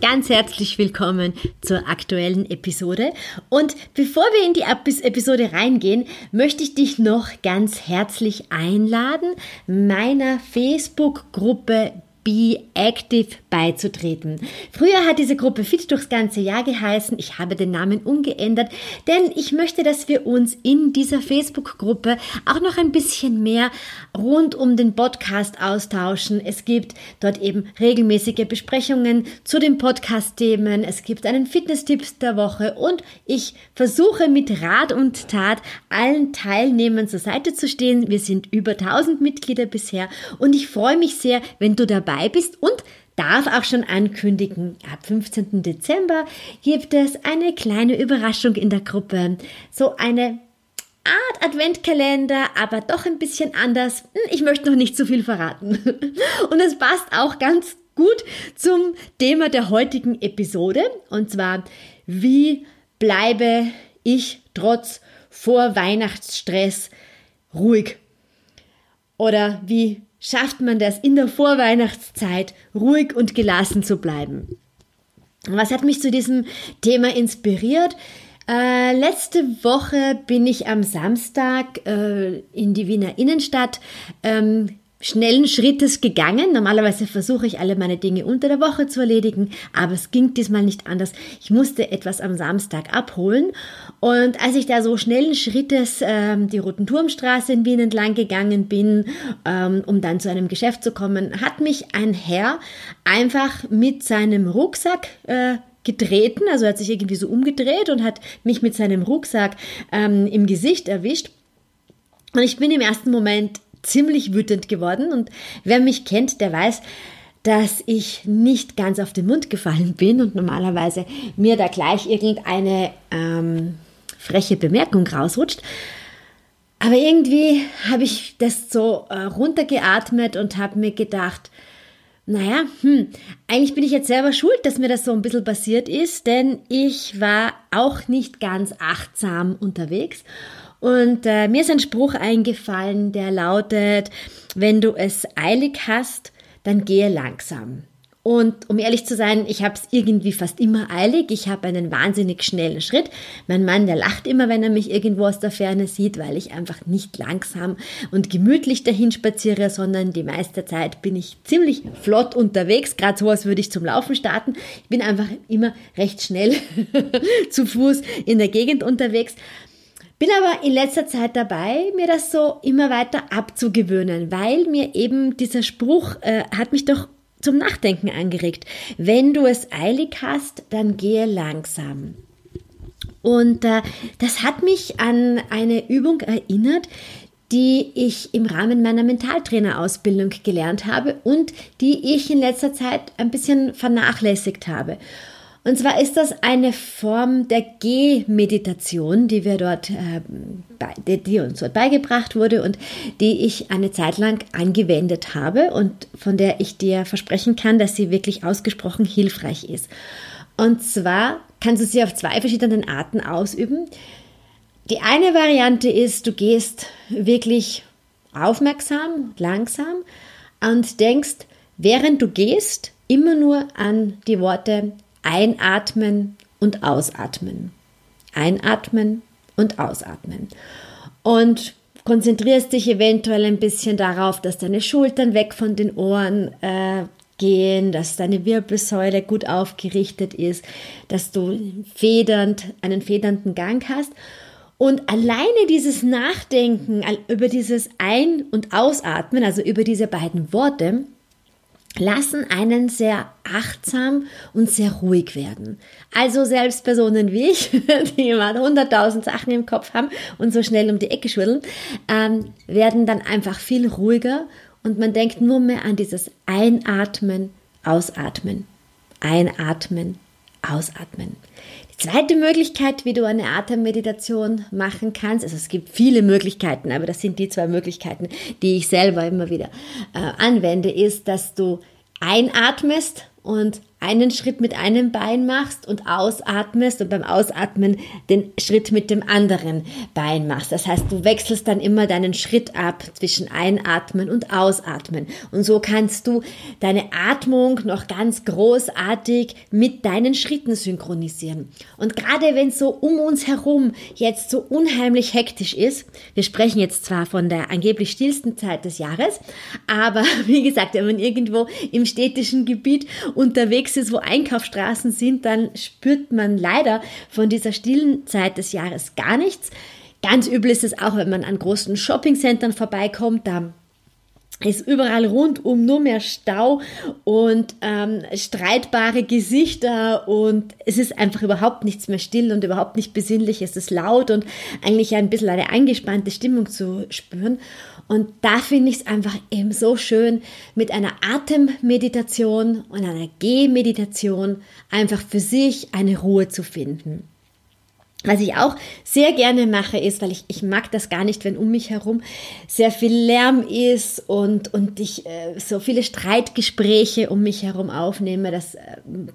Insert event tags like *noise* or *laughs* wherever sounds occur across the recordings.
Ganz herzlich willkommen zur aktuellen Episode. Und bevor wir in die Episode reingehen, möchte ich dich noch ganz herzlich einladen, meiner Facebook-Gruppe Be Active beizutreten. Früher hat diese Gruppe Fit durchs ganze Jahr geheißen. Ich habe den Namen umgeändert, denn ich möchte, dass wir uns in dieser Facebook-Gruppe auch noch ein bisschen mehr rund um den Podcast austauschen. Es gibt dort eben regelmäßige Besprechungen zu den Podcast-Themen. Es gibt einen Fitness-Tipps der Woche und ich versuche mit Rat und Tat allen Teilnehmern zur Seite zu stehen. Wir sind über 1000 Mitglieder bisher und ich freue mich sehr, wenn du dabei dabei bist und darf auch schon ankündigen, ab 15. Dezember gibt es eine kleine Überraschung in der Gruppe. So eine Art Adventkalender, aber doch ein bisschen anders. Hm, ich möchte noch nicht zu viel verraten. *laughs* Und es passt auch ganz gut zum Thema der heutigen Episode. Und zwar, wie bleibe ich trotz Vorweihnachtsstress ruhig? Oder wie schafft man das in der Vorweihnachtszeit ruhig und gelassen zu bleiben. Was hat mich zu diesem Thema inspiriert? Äh, letzte Woche bin ich am Samstag äh, in die Wiener Innenstadt ähm, schnellen Schrittes gegangen. Normalerweise versuche ich alle meine Dinge unter der Woche zu erledigen, aber es ging diesmal nicht anders. Ich musste etwas am Samstag abholen und als ich da so schnellen Schrittes ähm, die Rotenturmstraße in Wien entlang gegangen bin, ähm, um dann zu einem Geschäft zu kommen, hat mich ein Herr einfach mit seinem Rucksack äh, getreten, also hat sich irgendwie so umgedreht und hat mich mit seinem Rucksack ähm, im Gesicht erwischt. Und ich bin im ersten Moment ziemlich wütend geworden. Und wer mich kennt, der weiß, dass ich nicht ganz auf den Mund gefallen bin und normalerweise mir da gleich irgendeine ähm, freche Bemerkung rausrutscht. Aber irgendwie habe ich das so äh, runtergeatmet und habe mir gedacht, naja, hm, eigentlich bin ich jetzt selber schuld, dass mir das so ein bisschen passiert ist, denn ich war auch nicht ganz achtsam unterwegs und äh, mir ist ein Spruch eingefallen, der lautet, wenn du es eilig hast, dann gehe langsam. Und um ehrlich zu sein, ich habe es irgendwie fast immer eilig. Ich habe einen wahnsinnig schnellen Schritt. Mein Mann, der lacht immer, wenn er mich irgendwo aus der Ferne sieht, weil ich einfach nicht langsam und gemütlich dahin spaziere, sondern die meiste Zeit bin ich ziemlich flott unterwegs. Gerade so, als würde ich zum Laufen starten. Ich bin einfach immer recht schnell *laughs* zu Fuß in der Gegend unterwegs. Bin aber in letzter Zeit dabei, mir das so immer weiter abzugewöhnen, weil mir eben dieser Spruch äh, hat mich doch zum Nachdenken angeregt. Wenn du es eilig hast, dann gehe langsam. Und äh, das hat mich an eine Übung erinnert, die ich im Rahmen meiner Mentaltrainerausbildung gelernt habe und die ich in letzter Zeit ein bisschen vernachlässigt habe. Und zwar ist das eine Form der Gehmeditation, die wir dort, äh, die uns dort beigebracht wurde und die ich eine Zeit lang angewendet habe und von der ich dir versprechen kann, dass sie wirklich ausgesprochen hilfreich ist. Und zwar kannst du sie auf zwei verschiedenen Arten ausüben. Die eine Variante ist, du gehst wirklich aufmerksam, langsam und denkst, während du gehst, immer nur an die Worte Einatmen und ausatmen. Einatmen und ausatmen. Und konzentrierst dich eventuell ein bisschen darauf, dass deine Schultern weg von den Ohren äh, gehen, dass deine Wirbelsäule gut aufgerichtet ist, dass du federnd, einen federnden Gang hast. Und alleine dieses Nachdenken über dieses Ein- und Ausatmen, also über diese beiden Worte, lassen einen sehr achtsam und sehr ruhig werden. Also selbst Personen wie ich, *laughs* die immer 100.000 Sachen im Kopf haben und so schnell um die Ecke schwirren, ähm, werden dann einfach viel ruhiger und man denkt nur mehr an dieses Einatmen, Ausatmen, Einatmen, ausatmen. Zweite Möglichkeit, wie du eine Atemmeditation machen kannst, also es gibt viele Möglichkeiten, aber das sind die zwei Möglichkeiten, die ich selber immer wieder äh, anwende, ist, dass du einatmest und einen Schritt mit einem Bein machst und ausatmest und beim Ausatmen den Schritt mit dem anderen Bein machst. Das heißt, du wechselst dann immer deinen Schritt ab zwischen Einatmen und Ausatmen. Und so kannst du deine Atmung noch ganz großartig mit deinen Schritten synchronisieren. Und gerade wenn es so um uns herum jetzt so unheimlich hektisch ist, wir sprechen jetzt zwar von der angeblich stillsten Zeit des Jahres, aber *laughs* wie gesagt, wenn man irgendwo im städtischen Gebiet unterwegs unterwegs ist, wo Einkaufsstraßen sind, dann spürt man leider von dieser stillen Zeit des Jahres gar nichts. Ganz übel ist es auch, wenn man an großen Shoppingcentern vorbeikommt. Da ist überall rundum nur mehr Stau und ähm, streitbare Gesichter und es ist einfach überhaupt nichts mehr still und überhaupt nicht besinnlich. Es ist laut und eigentlich ein bisschen eine angespannte Stimmung zu spüren. Und da finde ich es einfach eben so schön, mit einer Atemmeditation und einer Gehmeditation einfach für sich eine Ruhe zu finden. Was ich auch sehr gerne mache, ist, weil ich, ich mag das gar nicht, wenn um mich herum sehr viel Lärm ist und, und ich äh, so viele Streitgespräche um mich herum aufnehme. Das äh,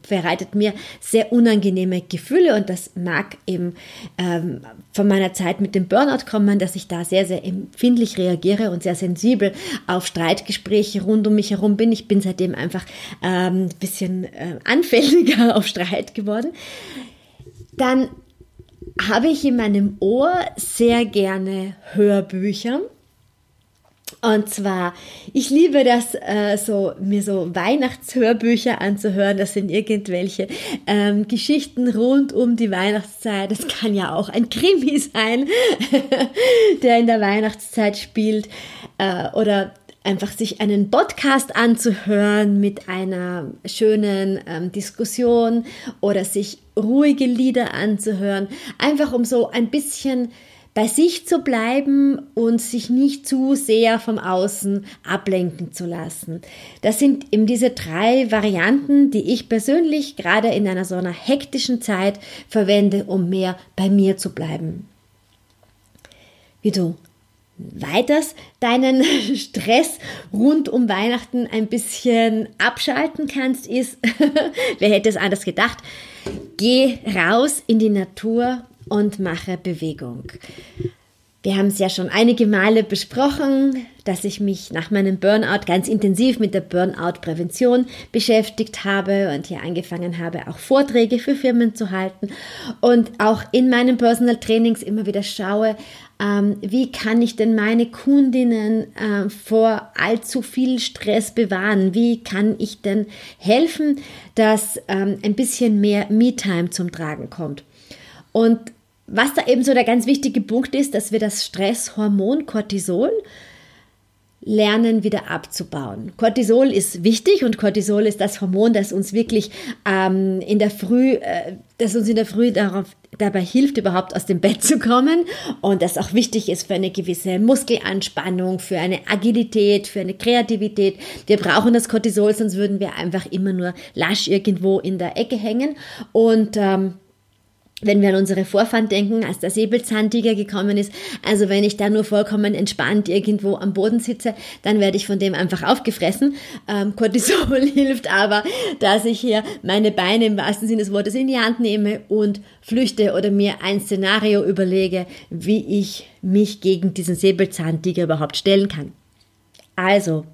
bereitet mir sehr unangenehme Gefühle und das mag eben ähm, von meiner Zeit mit dem Burnout kommen, dass ich da sehr, sehr empfindlich reagiere und sehr sensibel auf Streitgespräche rund um mich herum bin. Ich bin seitdem einfach ein ähm, bisschen äh, anfälliger *laughs* auf Streit geworden. Dann habe ich in meinem Ohr sehr gerne Hörbücher. Und zwar, ich liebe das, äh, so, mir so Weihnachtshörbücher anzuhören. Das sind irgendwelche ähm, Geschichten rund um die Weihnachtszeit. Das kann ja auch ein Krimi sein, *laughs* der in der Weihnachtszeit spielt. Äh, oder einfach sich einen Podcast anzuhören mit einer schönen ähm, Diskussion oder sich ruhige Lieder anzuhören, einfach um so ein bisschen bei sich zu bleiben und sich nicht zu sehr vom Außen ablenken zu lassen. Das sind eben diese drei Varianten, die ich persönlich gerade in einer so einer hektischen Zeit verwende, um mehr bei mir zu bleiben. Wie du weiters deinen *laughs* Stress rund um Weihnachten ein bisschen abschalten kannst, ist, *laughs* wer hätte es anders gedacht, geh raus in die Natur und mache Bewegung. Wir haben es ja schon einige Male besprochen, dass ich mich nach meinem Burnout ganz intensiv mit der Burnout-Prävention beschäftigt habe und hier angefangen habe, auch Vorträge für Firmen zu halten und auch in meinen Personal Trainings immer wieder schaue, ähm, wie kann ich denn meine Kundinnen äh, vor allzu viel Stress bewahren? Wie kann ich denn helfen, dass ähm, ein bisschen mehr Me-Time zum Tragen kommt? Und was da eben so der ganz wichtige Punkt ist, dass wir das Stresshormon Cortisol lernen wieder abzubauen. Cortisol ist wichtig und Cortisol ist das Hormon, das uns wirklich ähm, in der Früh, äh, das uns in der Früh darauf, dabei hilft, überhaupt aus dem Bett zu kommen und das auch wichtig ist für eine gewisse Muskelanspannung, für eine Agilität, für eine Kreativität. Wir brauchen das Cortisol, sonst würden wir einfach immer nur lasch irgendwo in der Ecke hängen und ähm, wenn wir an unsere Vorfahren denken, als der Säbelzahntiger gekommen ist, also wenn ich da nur vollkommen entspannt irgendwo am Boden sitze, dann werde ich von dem einfach aufgefressen. Ähm, Cortisol *laughs* hilft aber, dass ich hier meine Beine im wahrsten Sinne des Wortes in die Hand nehme und flüchte oder mir ein Szenario überlege, wie ich mich gegen diesen Säbelzahntiger überhaupt stellen kann. Also,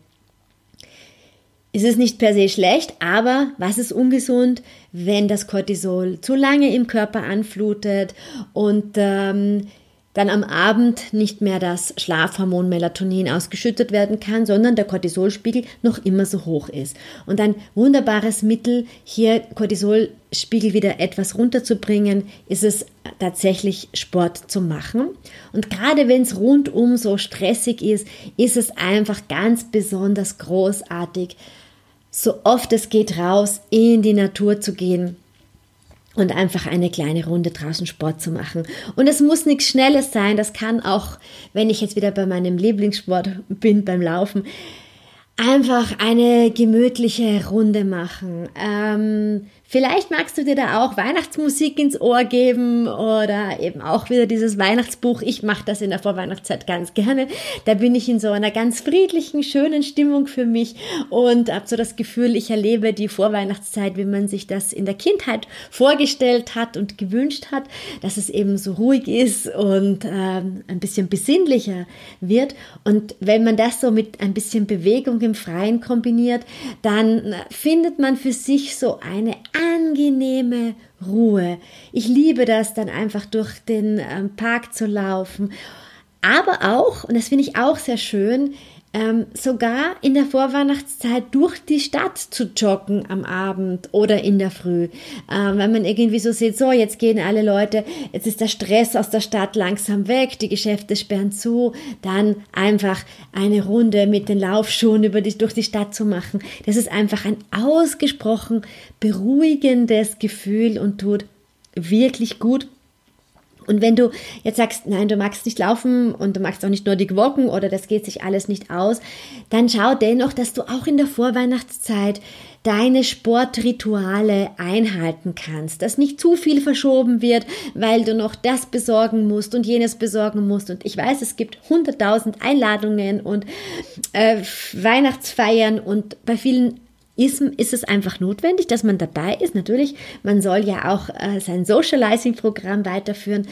ist es nicht per se schlecht, aber was ist ungesund, wenn das Cortisol zu lange im Körper anflutet und ähm, dann am Abend nicht mehr das Schlafhormon Melatonin ausgeschüttet werden kann, sondern der Cortisolspiegel noch immer so hoch ist. Und ein wunderbares Mittel, hier Cortisolspiegel wieder etwas runterzubringen, ist es tatsächlich Sport zu machen. Und gerade wenn es rundum so stressig ist, ist es einfach ganz besonders großartig, so oft es geht raus in die Natur zu gehen und einfach eine kleine Runde draußen Sport zu machen. Und es muss nichts Schnelles sein, das kann auch, wenn ich jetzt wieder bei meinem Lieblingssport bin, beim Laufen, einfach eine gemütliche Runde machen. Ähm, Vielleicht magst du dir da auch Weihnachtsmusik ins Ohr geben oder eben auch wieder dieses Weihnachtsbuch. Ich mache das in der Vorweihnachtszeit ganz gerne. Da bin ich in so einer ganz friedlichen, schönen Stimmung für mich und habe so das Gefühl, ich erlebe die Vorweihnachtszeit, wie man sich das in der Kindheit vorgestellt hat und gewünscht hat, dass es eben so ruhig ist und ähm, ein bisschen besinnlicher wird. Und wenn man das so mit ein bisschen Bewegung im Freien kombiniert, dann findet man für sich so eine angenehme Ruhe. Ich liebe das dann einfach durch den ähm, Park zu laufen. Aber auch, und das finde ich auch sehr schön, ähm, sogar in der Vorweihnachtszeit durch die Stadt zu joggen am Abend oder in der Früh. Ähm, wenn man irgendwie so sieht, so jetzt gehen alle Leute, jetzt ist der Stress aus der Stadt langsam weg, die Geschäfte sperren zu, dann einfach eine Runde mit den Laufschuhen über die, durch die Stadt zu machen. Das ist einfach ein ausgesprochen beruhigendes Gefühl und tut wirklich gut. Und wenn du jetzt sagst, nein, du magst nicht laufen und du magst auch nicht Nordic Walken oder das geht sich alles nicht aus, dann schau dennoch, dass du auch in der Vorweihnachtszeit deine Sportrituale einhalten kannst, dass nicht zu viel verschoben wird, weil du noch das besorgen musst und jenes besorgen musst. Und ich weiß, es gibt hunderttausend Einladungen und äh, Weihnachtsfeiern und bei vielen ist, ist es einfach notwendig, dass man dabei ist. Natürlich, man soll ja auch äh, sein Socializing-Programm weiterführen.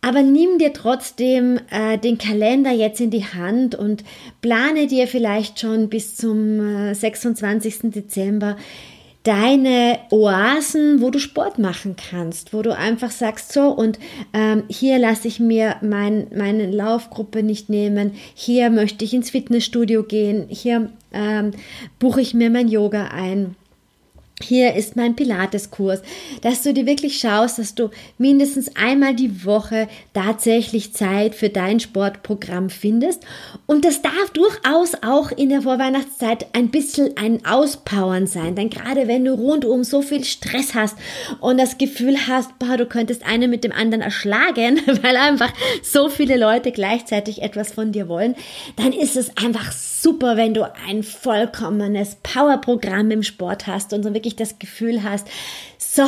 Aber nimm dir trotzdem äh, den Kalender jetzt in die Hand und plane dir vielleicht schon bis zum äh, 26. Dezember deine Oasen, wo du Sport machen kannst, wo du einfach sagst, so und ähm, hier lasse ich mir mein, meine Laufgruppe nicht nehmen, hier möchte ich ins Fitnessstudio gehen, hier ähm, buche ich mir mein Yoga ein hier ist mein Pilateskurs, dass du dir wirklich schaust, dass du mindestens einmal die Woche tatsächlich Zeit für dein Sportprogramm findest. Und das darf durchaus auch in der Vorweihnachtszeit ein bisschen ein Auspowern sein. Denn gerade wenn du rundum so viel Stress hast und das Gefühl hast, boah, du könntest einen mit dem anderen erschlagen, *laughs* weil einfach so viele Leute gleichzeitig etwas von dir wollen, dann ist es einfach super, wenn du ein vollkommenes Powerprogramm im Sport hast und so wirklich das Gefühl hast, so,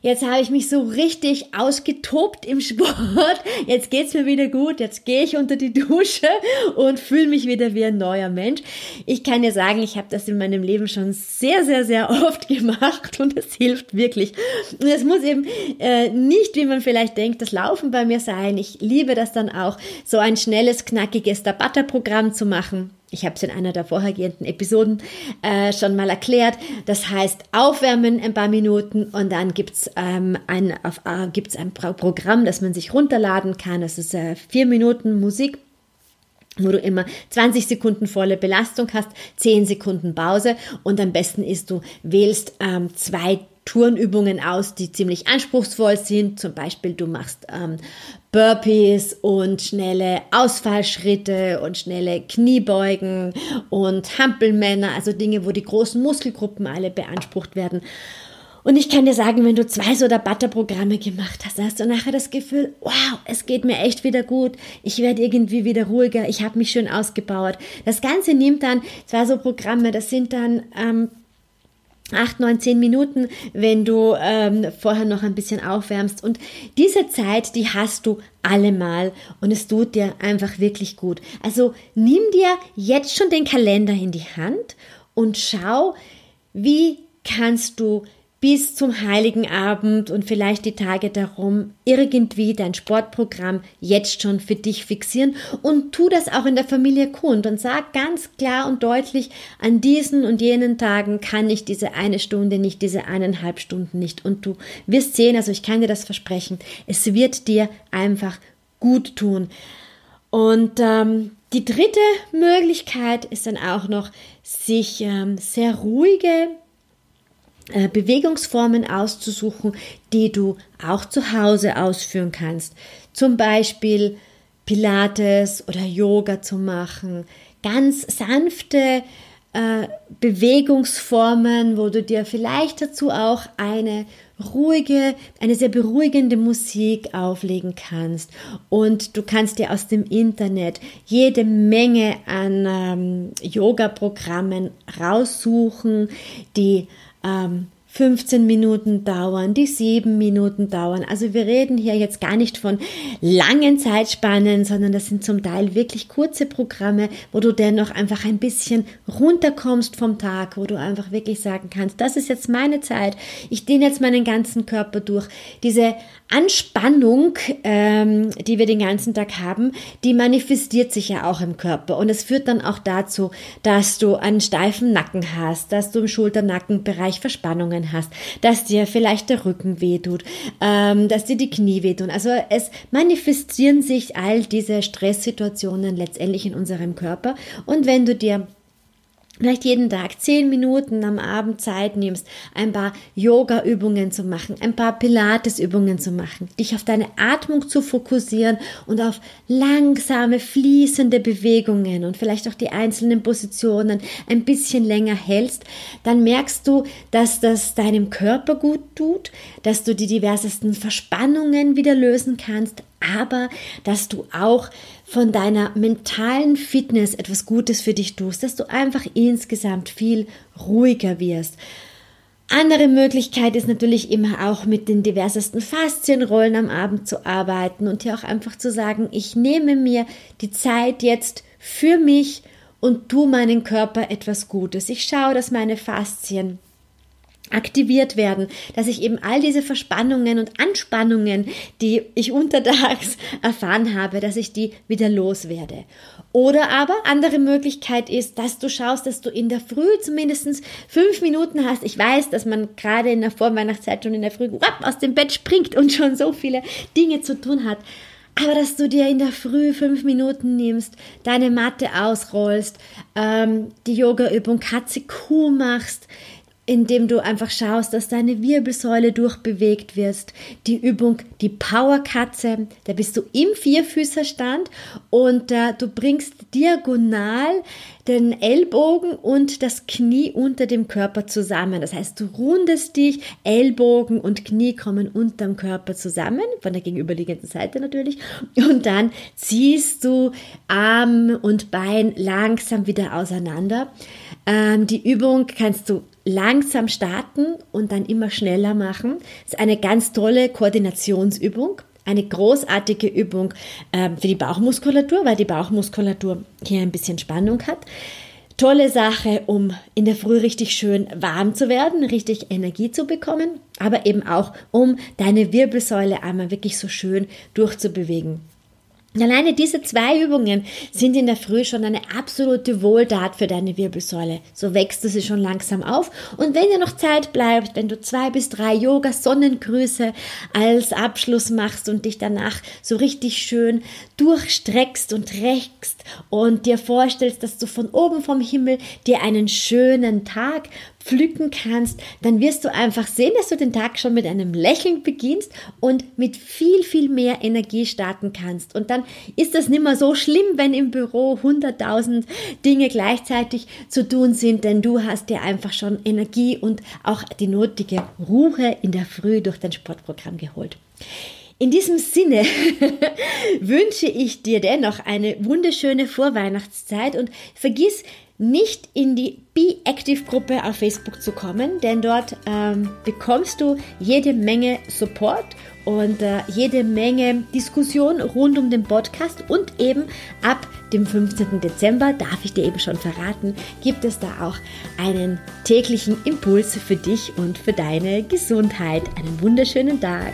jetzt habe ich mich so richtig ausgetobt im *laughs* Sport, jetzt geht's mir wieder gut, jetzt gehe ich unter die Dusche und fühle mich wieder wie ein neuer Mensch. Ich kann dir sagen, ich habe das in meinem Leben schon sehr, sehr, sehr oft *laughs* gemacht und es hilft wirklich. Und es muss eben äh, nicht, wie man vielleicht denkt, das Laufen bei mir sein. Ich liebe das dann auch, so ein schnelles, knackiges Tabata-Programm zu machen ich habe es in einer der vorhergehenden Episoden äh, schon mal erklärt. Das heißt, aufwärmen ein paar Minuten und dann gibt es ähm, ein, äh, ein Programm, das man sich runterladen kann. Das ist äh, vier Minuten Musik wo du immer 20 Sekunden volle Belastung hast, 10 Sekunden Pause und am besten ist, du wählst ähm, zwei Turnübungen aus, die ziemlich anspruchsvoll sind. Zum Beispiel, du machst ähm, Burpees und schnelle Ausfallschritte und schnelle Kniebeugen und Hampelmänner, also Dinge, wo die großen Muskelgruppen alle beansprucht werden. Und ich kann dir sagen, wenn du zwei so Butter-Programme gemacht hast, hast du nachher das Gefühl, wow, es geht mir echt wieder gut. Ich werde irgendwie wieder ruhiger. Ich habe mich schön ausgebaut. Das Ganze nimmt dann zwei so Programme, das sind dann ähm, acht, neun, zehn Minuten, wenn du ähm, vorher noch ein bisschen aufwärmst. Und diese Zeit, die hast du allemal und es tut dir einfach wirklich gut. Also nimm dir jetzt schon den Kalender in die Hand und schau, wie kannst du bis zum heiligen Abend und vielleicht die Tage darum irgendwie dein Sportprogramm jetzt schon für dich fixieren und tu das auch in der Familie kund und sag ganz klar und deutlich, an diesen und jenen Tagen kann ich diese eine Stunde nicht, diese eineinhalb Stunden nicht und du wirst sehen, also ich kann dir das versprechen, es wird dir einfach gut tun. Und ähm, die dritte Möglichkeit ist dann auch noch, sich ähm, sehr ruhige Bewegungsformen auszusuchen, die du auch zu Hause ausführen kannst. Zum Beispiel Pilates oder Yoga zu machen. Ganz sanfte äh, Bewegungsformen, wo du dir vielleicht dazu auch eine ruhige, eine sehr beruhigende Musik auflegen kannst. Und du kannst dir aus dem Internet jede Menge an ähm, Yoga-Programmen raussuchen, die ähm, 15 Minuten dauern, die 7 Minuten dauern. Also wir reden hier jetzt gar nicht von langen Zeitspannen, sondern das sind zum Teil wirklich kurze Programme, wo du dennoch einfach ein bisschen runterkommst vom Tag, wo du einfach wirklich sagen kannst, das ist jetzt meine Zeit, ich dehne jetzt meinen ganzen Körper durch. Diese Anspannung, ähm, die wir den ganzen Tag haben, die manifestiert sich ja auch im Körper und es führt dann auch dazu, dass du einen steifen Nacken hast, dass du im Schulternackenbereich Verspannungen hast, dass dir vielleicht der Rücken wehtut, ähm, dass dir die Knie wehtun. Also es manifestieren sich all diese Stresssituationen letztendlich in unserem Körper und wenn du dir vielleicht jeden Tag zehn Minuten am Abend Zeit nimmst, ein paar Yoga-Übungen zu machen, ein paar Pilates-Übungen zu machen, dich auf deine Atmung zu fokussieren und auf langsame, fließende Bewegungen und vielleicht auch die einzelnen Positionen ein bisschen länger hältst, dann merkst du, dass das deinem Körper gut tut, dass du die diversesten Verspannungen wieder lösen kannst, aber dass du auch von deiner mentalen Fitness etwas Gutes für dich tust, dass du einfach insgesamt viel ruhiger wirst. Andere Möglichkeit ist natürlich immer auch mit den diversesten Faszienrollen am Abend zu arbeiten und hier auch einfach zu sagen, ich nehme mir die Zeit jetzt für mich und tu meinen Körper etwas Gutes. Ich schaue, dass meine Faszien aktiviert werden, dass ich eben all diese Verspannungen und Anspannungen, die ich untertags *laughs* erfahren habe, dass ich die wieder loswerde. Oder aber andere Möglichkeit ist, dass du schaust, dass du in der Früh zumindest fünf Minuten hast. Ich weiß, dass man gerade in der Vorweihnachtszeit schon in der Früh aus dem Bett springt und schon so viele Dinge zu tun hat. Aber dass du dir in der Früh fünf Minuten nimmst, deine Matte ausrollst, ähm, die Yoga-Übung Katze-Kuh machst, indem du einfach schaust, dass deine Wirbelsäule durchbewegt wirst. Die Übung, die Powerkatze, da bist du im Vierfüßerstand und äh, du bringst diagonal den Ellbogen und das Knie unter dem Körper zusammen. Das heißt, du rundest dich, Ellbogen und Knie kommen unterm Körper zusammen, von der gegenüberliegenden Seite natürlich. Und dann ziehst du Arm und Bein langsam wieder auseinander. Ähm, die Übung kannst du langsam starten und dann immer schneller machen. Das ist eine ganz tolle Koordinationsübung, eine großartige Übung äh, für die Bauchmuskulatur, weil die Bauchmuskulatur hier ein bisschen Spannung hat. Tolle Sache, um in der Früh richtig schön warm zu werden, richtig Energie zu bekommen, aber eben auch, um deine Wirbelsäule einmal wirklich so schön durchzubewegen. Alleine diese zwei Übungen sind in der Früh schon eine absolute Wohltat für deine Wirbelsäule. So wächst du sie schon langsam auf. Und wenn dir noch Zeit bleibt, wenn du zwei bis drei Yoga-Sonnengrüße als Abschluss machst und dich danach so richtig schön durchstreckst und reckst und dir vorstellst, dass du von oben vom Himmel dir einen schönen Tag pflücken kannst, dann wirst du einfach sehen, dass du den Tag schon mit einem Lächeln beginnst und mit viel, viel mehr Energie starten kannst. Und dann ist das nicht mehr so schlimm, wenn im Büro 100.000 Dinge gleichzeitig zu tun sind, denn du hast dir einfach schon Energie und auch die nötige Ruhe in der Früh durch dein Sportprogramm geholt. In diesem Sinne *laughs* wünsche ich dir dennoch eine wunderschöne Vorweihnachtszeit und vergiss nicht in die Be Active Gruppe auf Facebook zu kommen, denn dort ähm, bekommst du jede Menge Support und äh, jede Menge Diskussion rund um den Podcast und eben ab dem 15. Dezember, darf ich dir eben schon verraten, gibt es da auch einen täglichen Impuls für dich und für deine Gesundheit. Einen wunderschönen Tag.